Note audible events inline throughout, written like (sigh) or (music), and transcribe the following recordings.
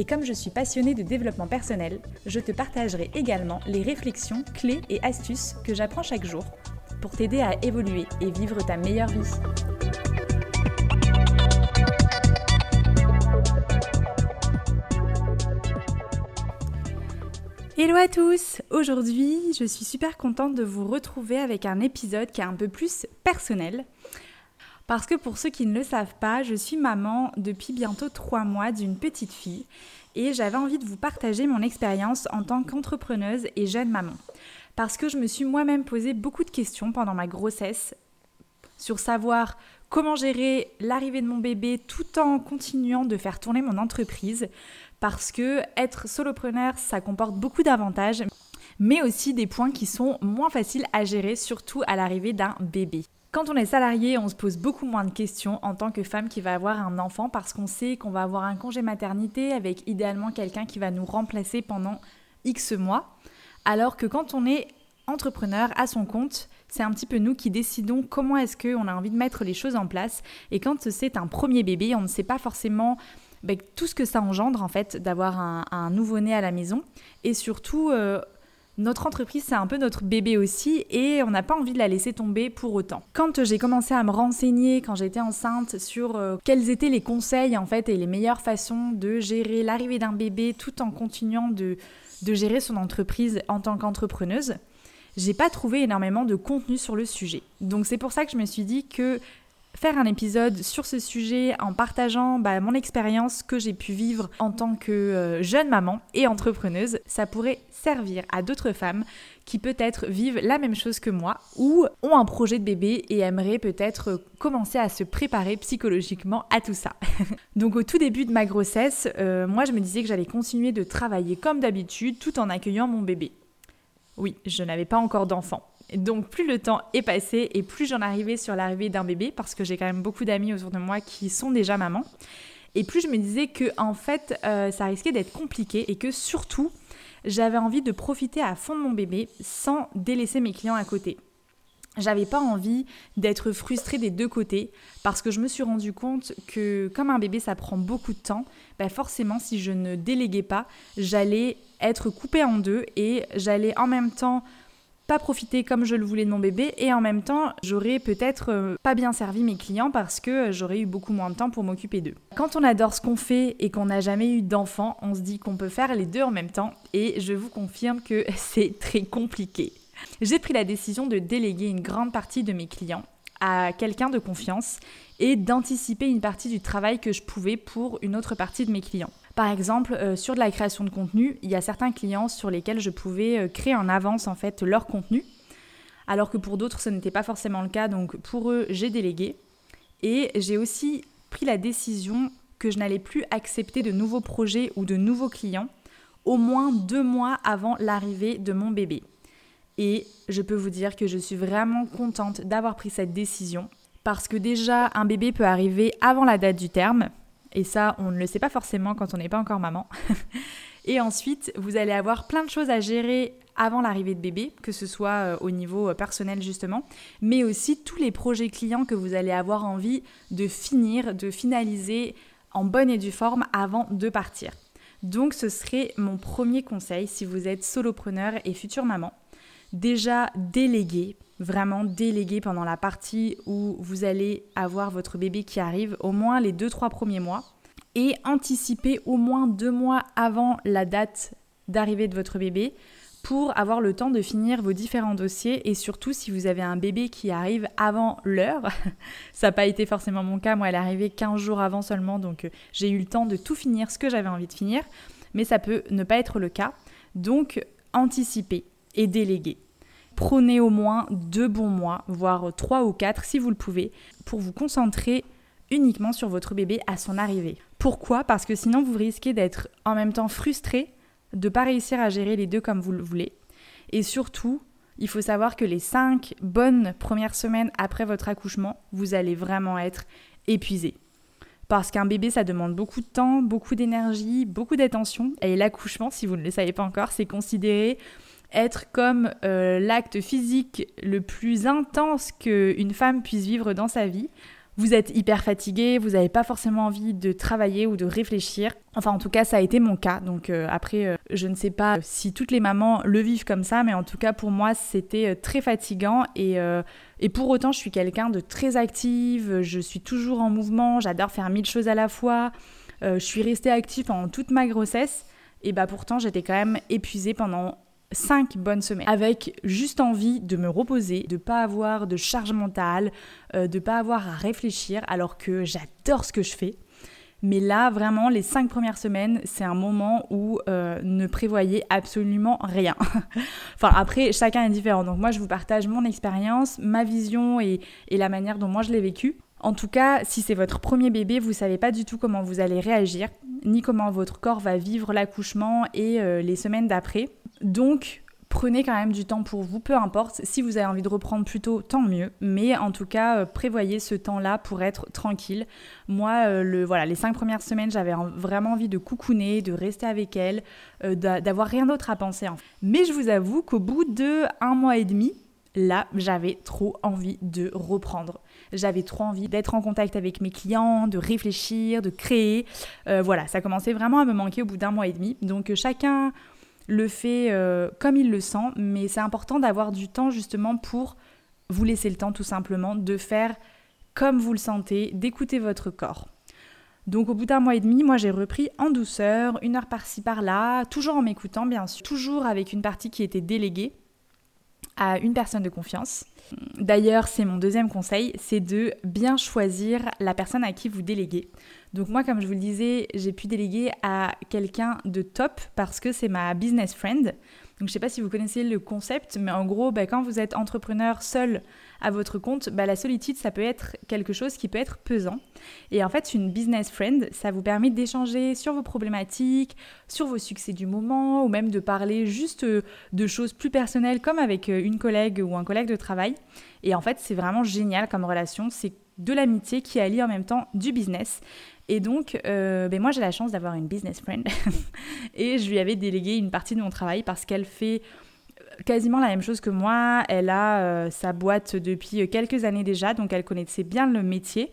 Et comme je suis passionnée de développement personnel, je te partagerai également les réflexions, clés et astuces que j'apprends chaque jour pour t'aider à évoluer et vivre ta meilleure vie. Hello à tous Aujourd'hui, je suis super contente de vous retrouver avec un épisode qui est un peu plus personnel. Parce que pour ceux qui ne le savent pas, je suis maman depuis bientôt trois mois d'une petite fille et j'avais envie de vous partager mon expérience en tant qu'entrepreneuse et jeune maman. Parce que je me suis moi-même posé beaucoup de questions pendant ma grossesse sur savoir comment gérer l'arrivée de mon bébé tout en continuant de faire tourner mon entreprise. Parce que être solopreneur, ça comporte beaucoup d'avantages, mais aussi des points qui sont moins faciles à gérer, surtout à l'arrivée d'un bébé. Quand on est salarié, on se pose beaucoup moins de questions en tant que femme qui va avoir un enfant parce qu'on sait qu'on va avoir un congé maternité avec idéalement quelqu'un qui va nous remplacer pendant X mois. Alors que quand on est entrepreneur à son compte, c'est un petit peu nous qui décidons comment est-ce qu'on a envie de mettre les choses en place. Et quand c'est un premier bébé, on ne sait pas forcément ben, tout ce que ça engendre en fait d'avoir un, nouveau-né à la maison. Et surtout, euh, notre entreprise, c'est un peu notre bébé aussi et on n'a pas envie de la laisser tomber pour autant. Quand j'ai commencé à me renseigner, quand j'étais enceinte, sur euh, quels étaient les conseils en fait et les meilleures façons de gérer l'arrivée d'un bébé tout en continuant de, de gérer son entreprise en tant qu'entrepreneuse, j'ai pas trouvé énormément de contenu sur le sujet. Donc c'est pour ça que je me suis dit que faire un épisode sur ce sujet en partageant bah, mon expérience que j'ai pu vivre en tant que euh, jeune maman et entrepreneuse, ça pourrait servir à d'autres femmes qui peut-être vivent la même chose que moi ou ont un projet de bébé et aimeraient peut-être commencer à se préparer psychologiquement à tout ça. (laughs) Donc au tout début de ma grossesse, euh, moi je me disais que j'allais continuer de travailler comme d'habitude tout en accueillant mon bébé. Oui, je n'avais pas encore d'enfant. Donc plus le temps est passé et plus j'en arrivais sur l'arrivée d'un bébé, parce que j'ai quand même beaucoup d'amis autour de moi qui sont déjà mamans, et plus je me disais que en fait euh, ça risquait d'être compliqué et que surtout j'avais envie de profiter à fond de mon bébé sans délaisser mes clients à côté. J'avais pas envie d'être frustrée des deux côtés parce que je me suis rendu compte que comme un bébé ça prend beaucoup de temps, bah forcément si je ne déléguais pas, j'allais être coupée en deux et j'allais en même temps pas profiter comme je le voulais de mon bébé et en même temps j'aurais peut-être euh, pas bien servi mes clients parce que j'aurais eu beaucoup moins de temps pour m'occuper d'eux. Quand on adore ce qu'on fait et qu'on n'a jamais eu d'enfant, on se dit qu'on peut faire les deux en même temps et je vous confirme que (laughs) c'est très compliqué. J'ai pris la décision de déléguer une grande partie de mes clients à quelqu'un de confiance et d'anticiper une partie du travail que je pouvais pour une autre partie de mes clients. Par exemple, euh, sur de la création de contenu, il y a certains clients sur lesquels je pouvais euh, créer en avance en fait leur contenu, alors que pour d'autres ce n'était pas forcément le cas. Donc pour eux, j'ai délégué et j'ai aussi pris la décision que je n'allais plus accepter de nouveaux projets ou de nouveaux clients au moins deux mois avant l'arrivée de mon bébé. Et je peux vous dire que je suis vraiment contente d'avoir pris cette décision parce que déjà un bébé peut arriver avant la date du terme et ça, on ne le sait pas forcément quand on n'est pas encore maman. (laughs) et ensuite, vous allez avoir plein de choses à gérer avant l'arrivée de bébé, que ce soit euh, au niveau euh, personnel justement, mais aussi tous les projets clients que vous allez avoir envie de finir, de finaliser en bonne et due forme avant de partir. Donc ce serait mon premier conseil si vous êtes solopreneur et future maman. Déjà déléguer, vraiment déléguer pendant la partie où vous allez avoir votre bébé qui arrive, au moins les 2-3 premiers mois, et anticiper au moins deux mois avant la date d'arrivée de votre bébé pour avoir le temps de finir vos différents dossiers. Et surtout si vous avez un bébé qui arrive avant l'heure, (laughs) ça n'a pas été forcément mon cas, moi elle est arrivée 15 jours avant seulement donc euh, j'ai eu le temps de tout finir ce que j'avais envie de finir, mais ça peut ne pas être le cas, donc anticiper et déléguer prenez au moins deux bons mois, voire trois ou quatre si vous le pouvez, pour vous concentrer uniquement sur votre bébé à son arrivée. Pourquoi? Parce que sinon vous risquez d'être en même temps frustré de pas réussir à gérer les deux comme vous le voulez. Et surtout, il faut savoir que les cinq bonnes premières semaines après votre accouchement, vous allez vraiment être épuisé. Parce qu'un bébé, ça demande beaucoup de temps, beaucoup d'énergie, beaucoup d'attention. Et l'accouchement, si vous ne le savez pas encore, c'est considéré être comme euh, l'acte physique le plus intense qu'une femme puisse vivre dans sa vie vous êtes hyper fatigué, vous n'avez pas forcément envie de travailler ou de réfléchir. Enfin, en tout cas, ça a été mon cas. Donc euh, après, euh, je ne sais pas si toutes les mamans le vivent comme ça, mais en tout cas, pour moi, c'était très fatigant. Et, et pour autant, je suis quelqu'un de très active, je suis toujours en mouvement, j'adore faire mille choses à la fois. je suis restée active pendant toute ma grossesse. Et bah pourtant, j'étais quand même épuisée pendant 5 bonnes semaines avec juste envie de me reposer, de pas avoir de charge mentale, euh, de pas avoir à réfléchir alors que j'adore ce que je fais. Mais là, vraiment, les 5 premières semaines, c'est un moment où euh, ne prévoyez absolument rien. (laughs) enfin, après, chacun est différent. Donc moi, je vous partage mon expérience, ma vision et, la manière dont moi je l'ai vécu. En tout cas, si c'est votre premier bébé, vous savez pas du tout comment vous allez réagir, ni comment votre corps va vivre l'accouchement et euh, les semaines d'après. Donc, prenez quand même du temps pour vous, peu importe. Si vous avez envie de reprendre plus tôt, tant mieux. Mais en tout cas, euh, prévoyez ce temps-là pour être tranquille. Moi, euh, le, voilà, les cinq premières semaines, j'avais vraiment envie de coucouner, de rester avec elle, euh, d'avoir rien d'autre à penser. Mais je vous avoue qu'au bout de un mois et demi, là, j'avais trop envie de reprendre. J'avais trop envie d'être en contact avec mes clients, de réfléchir, de créer. voilà, ça commençait vraiment à me manquer au bout d'un mois et demi. Donc chacun le fait euh, comme il le sent, mais c'est important d'avoir du temps justement pour vous laisser le temps tout simplement de faire comme vous le sentez, d'écouter votre corps. Donc au bout d'un mois et demi, moi j'ai repris en douceur, une heure par-ci par-là, toujours en m'écoutant bien sûr, toujours avec une partie qui était déléguée à une personne de confiance. D'ailleurs, c'est mon deuxième conseil, c'est de bien choisir la personne à qui vous déléguez. Donc moi, comme je vous le disais, j'ai pu déléguer à quelqu'un de top parce que c'est ma business friend. Donc je sais pas si vous connaissez le concept, mais en gros, bah, quand vous êtes entrepreneur seul à votre compte, bah, la solitude, ça peut être quelque chose qui peut être pesant. Et en fait, une business friend, ça vous permet d'échanger sur vos problématiques, sur vos succès du moment, ou même de parler juste euh, de choses plus personnelles, comme avec euh, une collègue ou un collègue de travail. Et en fait, c'est vraiment génial comme relation. C'est de l'amitié qui allie en même temps du business. Et donc, euh, ben moi j'ai la chance d'avoir une business friend (laughs) et je lui avais délégué une partie de mon travail parce qu'elle fait quasiment la même chose que moi. Elle a euh, sa boîte depuis quelques années déjà, donc elle connaissait bien le métier.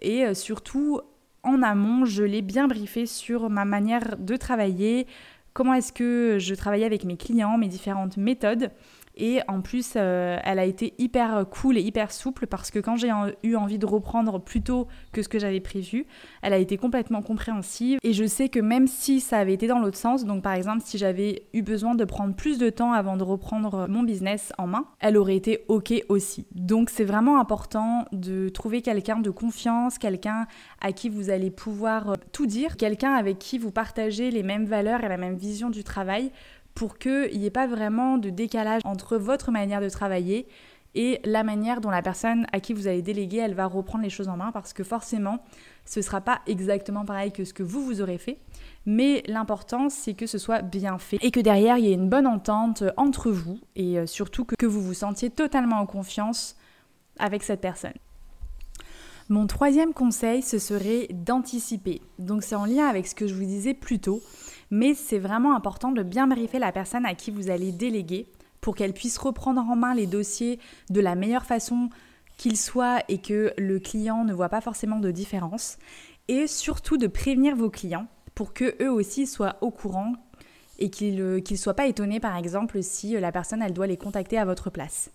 Et euh, surtout, en amont, je l'ai bien briefé sur ma manière de travailler, comment est-ce que je travaillais avec mes clients, mes différentes méthodes. Et en plus, euh, elle a été hyper cool et hyper souple parce que quand j'ai eu envie de reprendre plus tôt que ce que j'avais prévu, elle a été complètement compréhensive. Et je sais que même si ça avait été dans l'autre sens, donc par exemple si j'avais eu besoin de prendre plus de temps avant de reprendre mon business en main, elle aurait été ok aussi. Donc c'est vraiment important de trouver quelqu'un de confiance, quelqu'un à qui vous allez pouvoir euh, tout dire, quelqu'un avec qui vous partagez les mêmes valeurs et la même vision du travail pour qu'il n'y ait pas vraiment de décalage entre votre manière de travailler et la manière dont la personne à qui vous allez déléguer, elle va reprendre les choses en main parce que forcément, ce ne sera pas exactement pareil que ce que vous, vous aurez fait. Mais l'important, c'est que ce soit bien fait et que derrière, il y ait une bonne entente entre vous et euh, surtout que vous vous sentiez totalement en confiance avec cette personne. Mon troisième conseil, ce serait d'anticiper. Donc c'est en lien avec ce que je vous disais plus tôt mais c'est vraiment important de bien briefer la personne à qui vous allez déléguer pour qu'elle puisse reprendre en main les dossiers de la meilleure façon qu'il soit et que le client ne voit pas forcément de différence. Et surtout de prévenir vos clients pour que eux aussi soient au courant et qu'ils ne euh, soient pas étonnés par exemple si euh, la personne elle doit les contacter à votre place.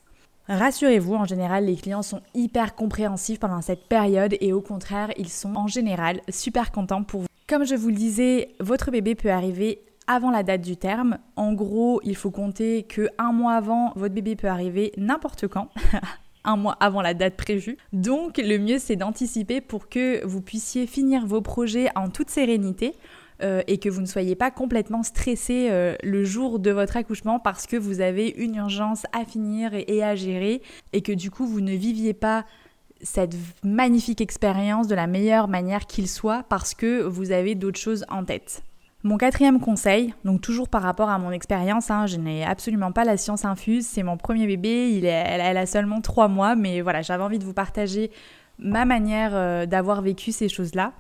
Rassurez-vous, en général, les clients sont hyper compréhensifs pendant cette période et au contraire, ils sont en général super contents pour vous. Comme je vous le disais, votre bébé peut arriver avant la date du terme. En gros, il faut compter que un mois avant, votre bébé peut arriver n'importe quand. (laughs) un mois avant la date prévue. Donc le mieux c'est d'anticiper pour que vous puissiez finir vos projets en toute sérénité. Euh, et que vous ne soyez pas complètement stressé euh, le jour de votre accouchement parce que vous avez une urgence à finir et à gérer et que du coup vous ne viviez pas cette magnifique expérience de la meilleure manière qu'il soit parce que vous avez d'autres choses en tête. Mon quatrième conseil, donc toujours par rapport à mon expérience, hein, je n'ai absolument pas la science infuse, c'est mon premier bébé, elle, a seulement trois mois, mais voilà, j'avais envie de vous partager ma manière euh, d'avoir vécu ces choses-là.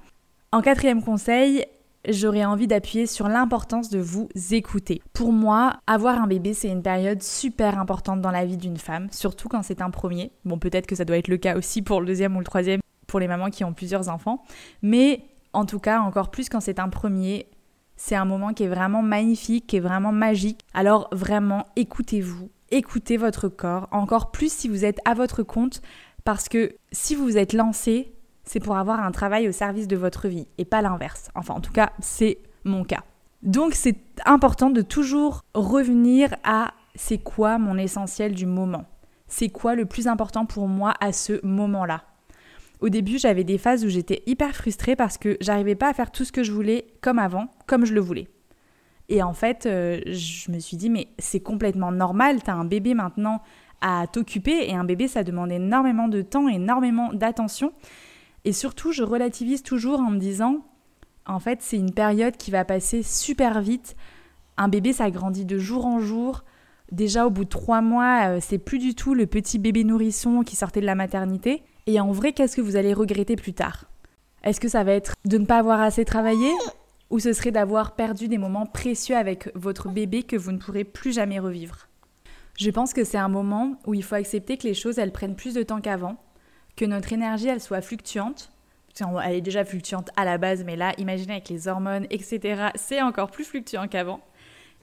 En quatrième conseil, j'aurais envie d'appuyer sur l'importance de vous écouter. Pour moi, avoir un bébé, c'est une période super importante dans la vie d'une femme, surtout quand c'est un premier. Bon, peut-être que ça doit être le cas aussi pour le deuxième ou le troisième, pour les mamans qui ont plusieurs enfants, mais en tout cas, encore plus quand c'est un premier, c'est un moment qui est vraiment magnifique, qui est vraiment magique. Alors vraiment, écoutez-vous, écoutez votre corps, encore plus si vous êtes à votre compte, parce que si vous vous êtes lancé, c'est pour avoir un travail au service de votre vie et pas l'inverse. Enfin, en tout cas, c'est mon cas. Donc c'est important de toujours revenir à c'est quoi mon essentiel du moment. C'est quoi le plus important pour moi à ce moment-là? Au début, j'avais des phases où j'étais hyper frustrée parce que j'arrivais pas à faire tout ce que je voulais comme avant, comme je le voulais. Et en fait, euh, je me suis dit, mais c'est complètement normal, t'as un bébé maintenant à t'occuper, et un bébé, ça demande énormément de temps, énormément d'attention. Et surtout, je relativise toujours en me disant, en fait, c'est une période qui va passer super vite. Un bébé, ça grandit de jour en jour. Déjà, au bout de trois mois, euh, c'est plus du tout le petit bébé nourrisson qui sortait de la maternité. Et en vrai, qu'est-ce que vous allez regretter plus tard? Est-ce que ça va être de ne pas avoir assez travaillé? Ou ce serait d'avoir perdu des moments précieux avec votre bébé que vous ne pourrez plus jamais revivre? Je pense que c'est un moment où il faut accepter que les choses elles prennent plus de temps qu'avant, que notre énergie elle soit fluctuante. Elle est déjà fluctuante à la base, mais là, imaginez avec les hormones, etc., c'est encore plus fluctuant qu'avant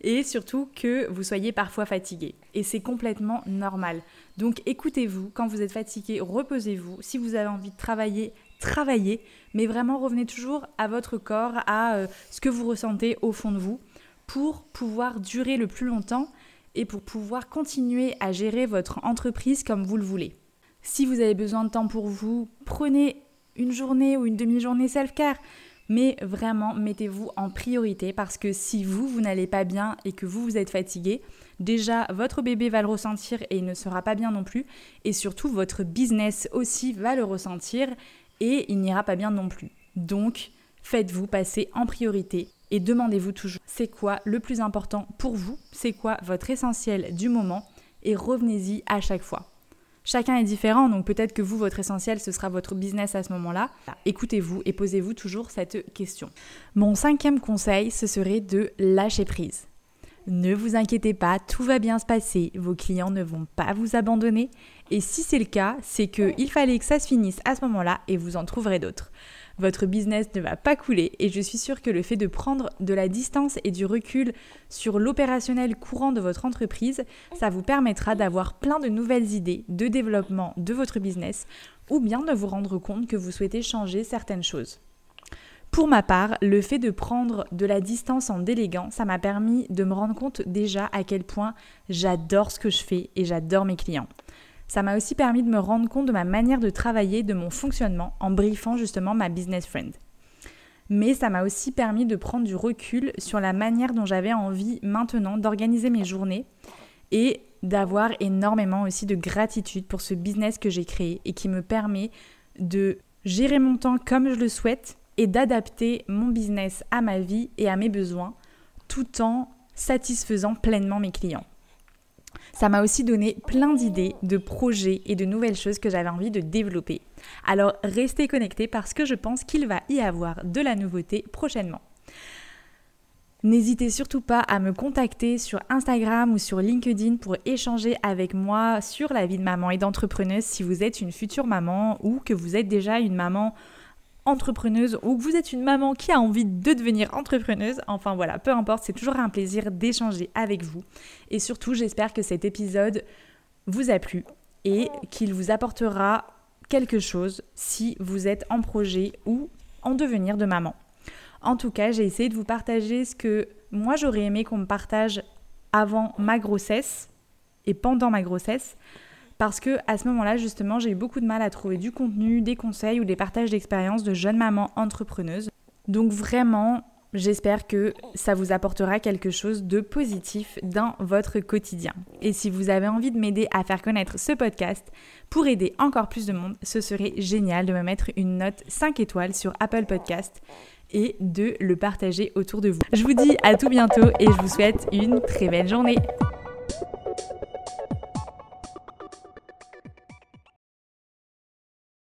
et surtout que vous soyez parfois fatigué. Et c'est complètement normal. Donc écoutez-vous, quand vous êtes fatigué, reposez-vous. Si vous avez envie de travailler, travaillez, mais vraiment revenez toujours à votre corps, à euh, ce que vous ressentez au fond de vous, pour pouvoir durer le plus longtemps et pour pouvoir continuer à gérer votre entreprise comme vous le voulez. Si vous avez besoin de temps pour vous, prenez une journée ou une demi-journée self-care mais vraiment mettez-vous en priorité parce que si vous, vous n'allez pas bien et que vous, vous êtes fatigué, déjà votre bébé va le ressentir et il ne sera pas bien non plus, et surtout votre business aussi va le ressentir et il n'ira pas bien non plus. Donc, faites-vous passer en priorité et demandez-vous toujours c'est quoi le plus important pour vous, c'est quoi votre essentiel du moment? Et revenez-y à chaque fois. Chacun est différent, donc peut-être que vous, votre essentiel, ce sera votre business à ce moment-là. Écoutez-vous et posez-vous toujours cette question. Mon cinquième conseil, ce serait de lâcher prise. Ne vous inquiétez pas, tout va bien se passer, vos clients ne vont pas vous abandonner, et si c'est le cas, c'est qu'il fallait que ça se finisse à ce moment-là et vous en trouverez d'autres votre business ne va pas couler et je suis sûre que le fait de prendre de la distance et du recul sur l'opérationnel courant de votre entreprise, ça vous permettra d'avoir plein de nouvelles idées de développement de votre business ou bien de vous rendre compte que vous souhaitez changer certaines choses. Pour ma part, le fait de prendre de la distance en déléguant, ça m'a permis de me rendre compte déjà à quel point j'adore ce que je fais et j'adore mes clients. Ça m'a aussi permis de me rendre compte de ma manière de travailler, de mon fonctionnement, en briefant justement ma business friend. Mais ça m'a aussi permis de prendre du recul sur la manière dont j'avais envie maintenant d'organiser mes journées et d'avoir énormément aussi de gratitude pour ce business que j'ai créé et qui me permet de gérer mon temps comme je le souhaite et d'adapter mon business à ma vie et à mes besoins tout en satisfaisant pleinement mes clients. Ça m'a aussi donné plein d'idées, de projets et de nouvelles choses que j'avais envie de développer. Alors restez connectés parce que je pense qu'il va y avoir de la nouveauté prochainement. N'hésitez surtout pas à me contacter sur Instagram ou sur LinkedIn pour échanger avec moi sur la vie de maman et d'entrepreneuse si vous êtes une future maman ou que vous êtes déjà une maman entrepreneuse ou que vous êtes une maman qui a envie de devenir entrepreneuse. Enfin voilà, peu importe, c'est toujours un plaisir d'échanger avec vous. Et surtout, j'espère que cet épisode vous a plu et qu'il vous apportera quelque chose si vous êtes en projet ou en devenir de maman. En tout cas, j'ai essayé de vous partager ce que moi j'aurais aimé qu'on me partage avant ma grossesse et pendant ma grossesse parce que à ce moment-là, justement, j'ai eu beaucoup de mal à trouver du contenu, des conseils ou des partages d'expériences de jeunes mamans entrepreneuses. Donc vraiment, j'espère que ça vous apportera quelque chose de positif dans votre quotidien. Et si vous avez envie de m'aider à faire connaître ce podcast pour aider encore plus de monde, ce serait génial de me mettre une note 5 étoiles sur Apple Podcast et de le partager autour de vous. Je vous dis à tout bientôt et je vous souhaite une très belle journée.